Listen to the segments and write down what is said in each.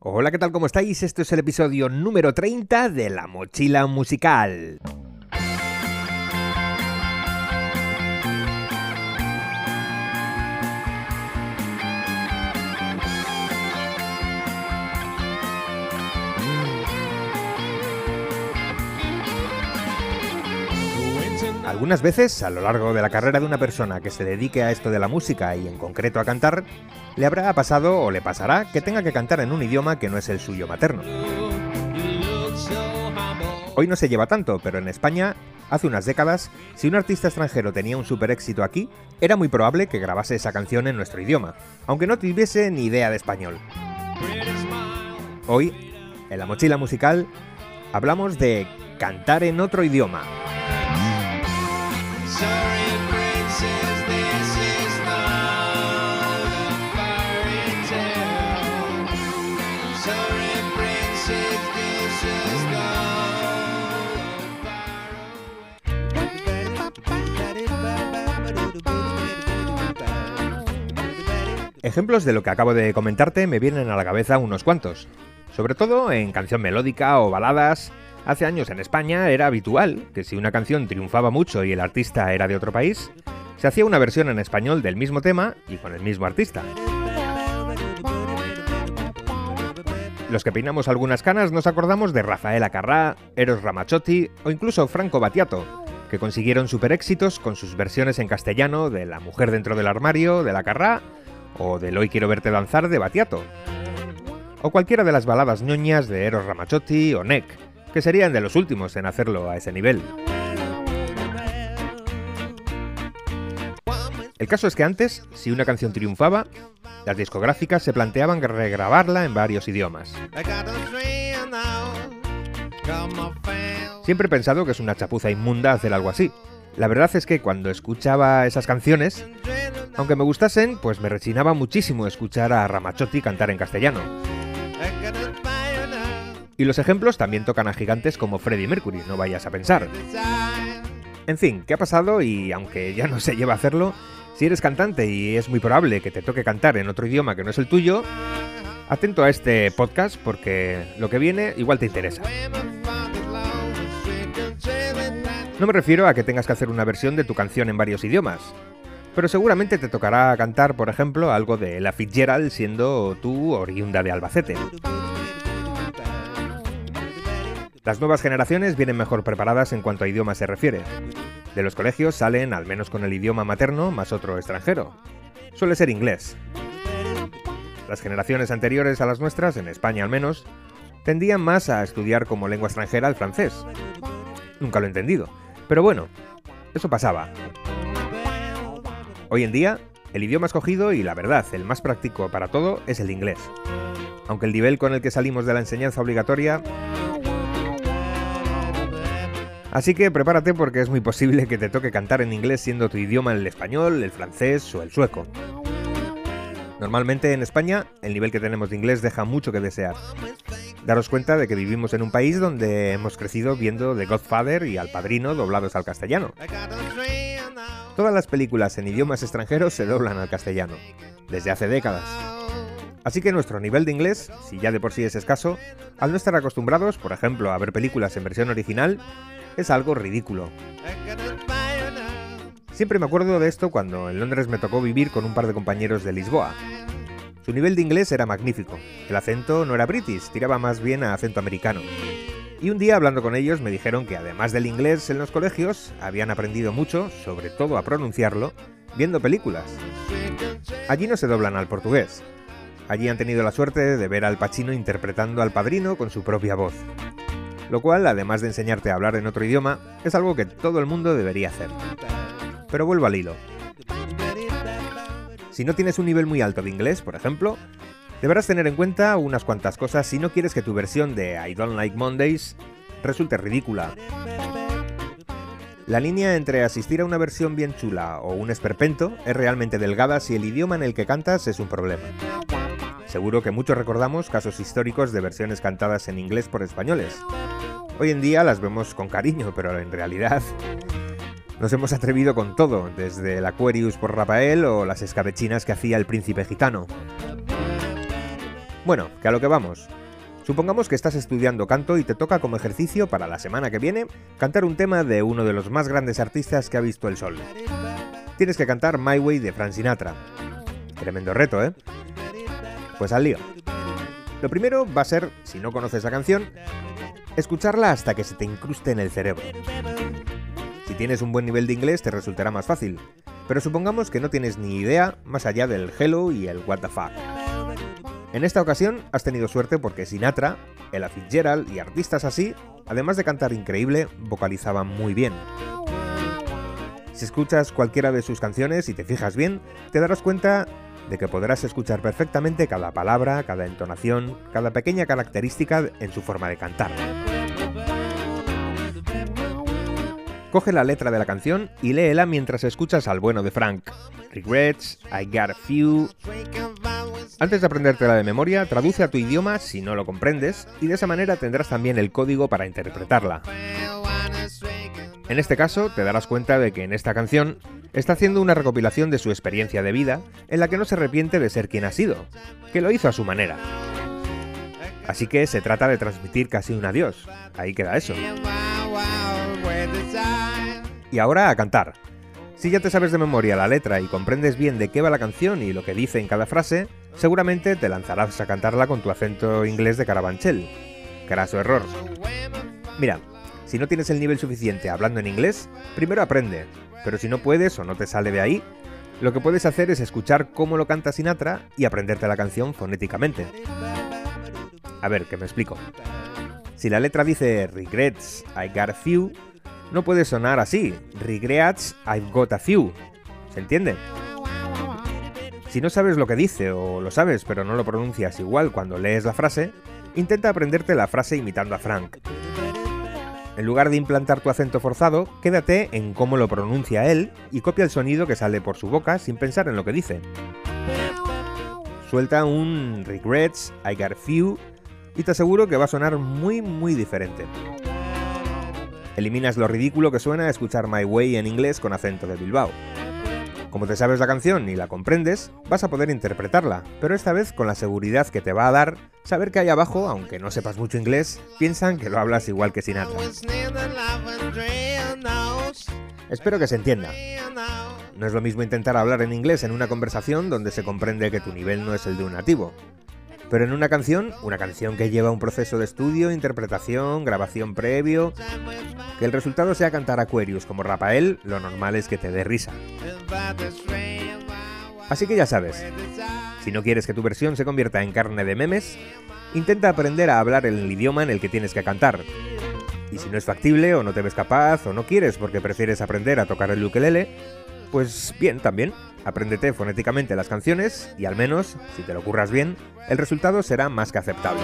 Hola, ¿qué tal? ¿Cómo estáis? Este es el episodio número 30 de La Mochila Musical. Algunas veces, a lo largo de la carrera de una persona que se dedique a esto de la música y en concreto a cantar, le habrá pasado o le pasará que tenga que cantar en un idioma que no es el suyo materno. Hoy no se lleva tanto, pero en España, hace unas décadas, si un artista extranjero tenía un super éxito aquí, era muy probable que grabase esa canción en nuestro idioma, aunque no tuviese ni idea de español. Hoy, en la mochila musical, hablamos de cantar en otro idioma. Ejemplos de lo que acabo de comentarte me vienen a la cabeza unos cuantos. Sobre todo en canción melódica o baladas. Hace años en España era habitual que si una canción triunfaba mucho y el artista era de otro país, se hacía una versión en español del mismo tema y con el mismo artista. Los que peinamos algunas canas nos acordamos de Rafael Acarrá, Eros Ramazzotti o incluso Franco Battiato, que consiguieron super éxitos con sus versiones en castellano de La mujer dentro del armario, de La Carrá o del Hoy quiero verte danzar de Batiato. O cualquiera de las baladas ñoñas de Eros Ramazzotti o Neck, serían de los últimos en hacerlo a ese nivel. El caso es que antes, si una canción triunfaba, las discográficas se planteaban regrabarla en varios idiomas. Siempre he pensado que es una chapuza inmunda hacer algo así. La verdad es que cuando escuchaba esas canciones, aunque me gustasen, pues me rechinaba muchísimo escuchar a Ramazzotti cantar en castellano. Y los ejemplos también tocan a gigantes como Freddie Mercury, no vayas a pensar. En fin, ¿qué ha pasado? Y aunque ya no se lleva a hacerlo, si eres cantante y es muy probable que te toque cantar en otro idioma que no es el tuyo, atento a este podcast porque lo que viene igual te interesa. No me refiero a que tengas que hacer una versión de tu canción en varios idiomas, pero seguramente te tocará cantar, por ejemplo, algo de La Fitzgerald siendo tú oriunda de Albacete. Las nuevas generaciones vienen mejor preparadas en cuanto a idioma se refiere. De los colegios salen, al menos con el idioma materno, más otro extranjero. Suele ser inglés. Las generaciones anteriores a las nuestras, en España al menos, tendían más a estudiar como lengua extranjera el francés. Nunca lo he entendido. Pero bueno, eso pasaba. Hoy en día, el idioma escogido y la verdad, el más práctico para todo es el inglés. Aunque el nivel con el que salimos de la enseñanza obligatoria... Así que prepárate porque es muy posible que te toque cantar en inglés siendo tu idioma el español, el francés o el sueco. Normalmente en España el nivel que tenemos de inglés deja mucho que desear. Daros cuenta de que vivimos en un país donde hemos crecido viendo The Godfather y Al Padrino doblados al castellano. Todas las películas en idiomas extranjeros se doblan al castellano, desde hace décadas. Así que nuestro nivel de inglés, si ya de por sí es escaso, al no estar acostumbrados, por ejemplo, a ver películas en versión original, es algo ridículo. Siempre me acuerdo de esto cuando en Londres me tocó vivir con un par de compañeros de Lisboa. Su nivel de inglés era magnífico. El acento no era british, tiraba más bien a acento americano. Y un día hablando con ellos me dijeron que además del inglés en los colegios, habían aprendido mucho, sobre todo a pronunciarlo, viendo películas. Allí no se doblan al portugués. Allí han tenido la suerte de ver al Pacino interpretando al padrino con su propia voz. Lo cual, además de enseñarte a hablar en otro idioma, es algo que todo el mundo debería hacer. Pero vuelvo al hilo. Si no tienes un nivel muy alto de inglés, por ejemplo, Deberás tener en cuenta unas cuantas cosas si no quieres que tu versión de I Don't Like Mondays resulte ridícula. La línea entre asistir a una versión bien chula o un esperpento es realmente delgada si el idioma en el que cantas es un problema. Seguro que muchos recordamos casos históricos de versiones cantadas en inglés por españoles. Hoy en día las vemos con cariño, pero en realidad nos hemos atrevido con todo, desde el Aquarius por Rafael o las escabechinas que hacía el príncipe gitano. Bueno, que a lo que vamos. Supongamos que estás estudiando canto y te toca como ejercicio para la semana que viene cantar un tema de uno de los más grandes artistas que ha visto el sol. Tienes que cantar My Way de Frank Sinatra. Tremendo reto, ¿eh? Pues al lío. Lo primero va a ser, si no conoces la canción, escucharla hasta que se te incruste en el cerebro. Si tienes un buen nivel de inglés te resultará más fácil, pero supongamos que no tienes ni idea más allá del hello y el what the fuck. En esta ocasión has tenido suerte porque Sinatra, Ella Fitzgerald y artistas así, además de cantar increíble, vocalizaban muy bien. Si escuchas cualquiera de sus canciones y te fijas bien, te darás cuenta de que podrás escuchar perfectamente cada palabra, cada entonación, cada pequeña característica en su forma de cantar. Coge la letra de la canción y léela mientras escuchas al bueno de Frank. Regrets, I got a few, antes de aprendértela de memoria, traduce a tu idioma si no lo comprendes y de esa manera tendrás también el código para interpretarla. En este caso, te darás cuenta de que en esta canción está haciendo una recopilación de su experiencia de vida en la que no se arrepiente de ser quien ha sido, que lo hizo a su manera. Así que se trata de transmitir casi un adiós. Ahí queda eso. Y ahora a cantar. Si ya te sabes de memoria la letra y comprendes bien de qué va la canción y lo que dice en cada frase, seguramente te lanzarás a cantarla con tu acento inglés de Carabanchel. Caraso error. Mira, si no tienes el nivel suficiente hablando en inglés, primero aprende, pero si no puedes o no te sale de ahí, lo que puedes hacer es escuchar cómo lo canta Sinatra y aprenderte la canción fonéticamente. A ver, que me explico. Si la letra dice Regrets, I got a few, no puede sonar así. Regrets, I've got a few. ¿Se entiende? Si no sabes lo que dice o lo sabes pero no lo pronuncias igual cuando lees la frase, intenta aprenderte la frase imitando a Frank. En lugar de implantar tu acento forzado, quédate en cómo lo pronuncia él y copia el sonido que sale por su boca sin pensar en lo que dice. Suelta un regrets, I got a few y te aseguro que va a sonar muy muy diferente. Eliminas lo ridículo que suena escuchar My Way en inglés con acento de Bilbao. Como te sabes la canción y la comprendes, vas a poder interpretarla, pero esta vez con la seguridad que te va a dar saber que ahí abajo, aunque no sepas mucho inglés, piensan que lo hablas igual que Sinatra. Espero que se entienda. No es lo mismo intentar hablar en inglés en una conversación donde se comprende que tu nivel no es el de un nativo, pero en una canción, una canción que lleva un proceso de estudio, interpretación, grabación previo, que el resultado sea cantar Aquarius como Rafael, lo normal es que te dé risa. Así que ya sabes, si no quieres que tu versión se convierta en carne de memes, intenta aprender a hablar el idioma en el que tienes que cantar. Y si no es factible, o no te ves capaz, o no quieres porque prefieres aprender a tocar el ukelele, pues bien, también. Apréndete fonéticamente las canciones y al menos, si te lo curras bien, el resultado será más que aceptable.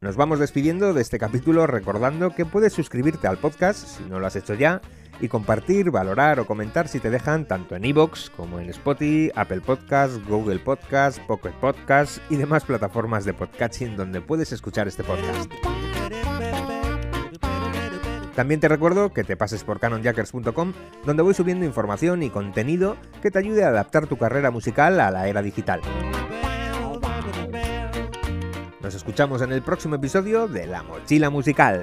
Nos vamos despidiendo de este capítulo recordando que puedes suscribirte al podcast si no lo has hecho ya y compartir, valorar o comentar si te dejan tanto en iVoox como en Spotify, Apple Podcasts, Google Podcasts, Pocket Podcasts y demás plataformas de podcasting donde puedes escuchar este podcast. También te recuerdo que te pases por canonjackers.com, donde voy subiendo información y contenido que te ayude a adaptar tu carrera musical a la era digital. Nos escuchamos en el próximo episodio de La Mochila Musical.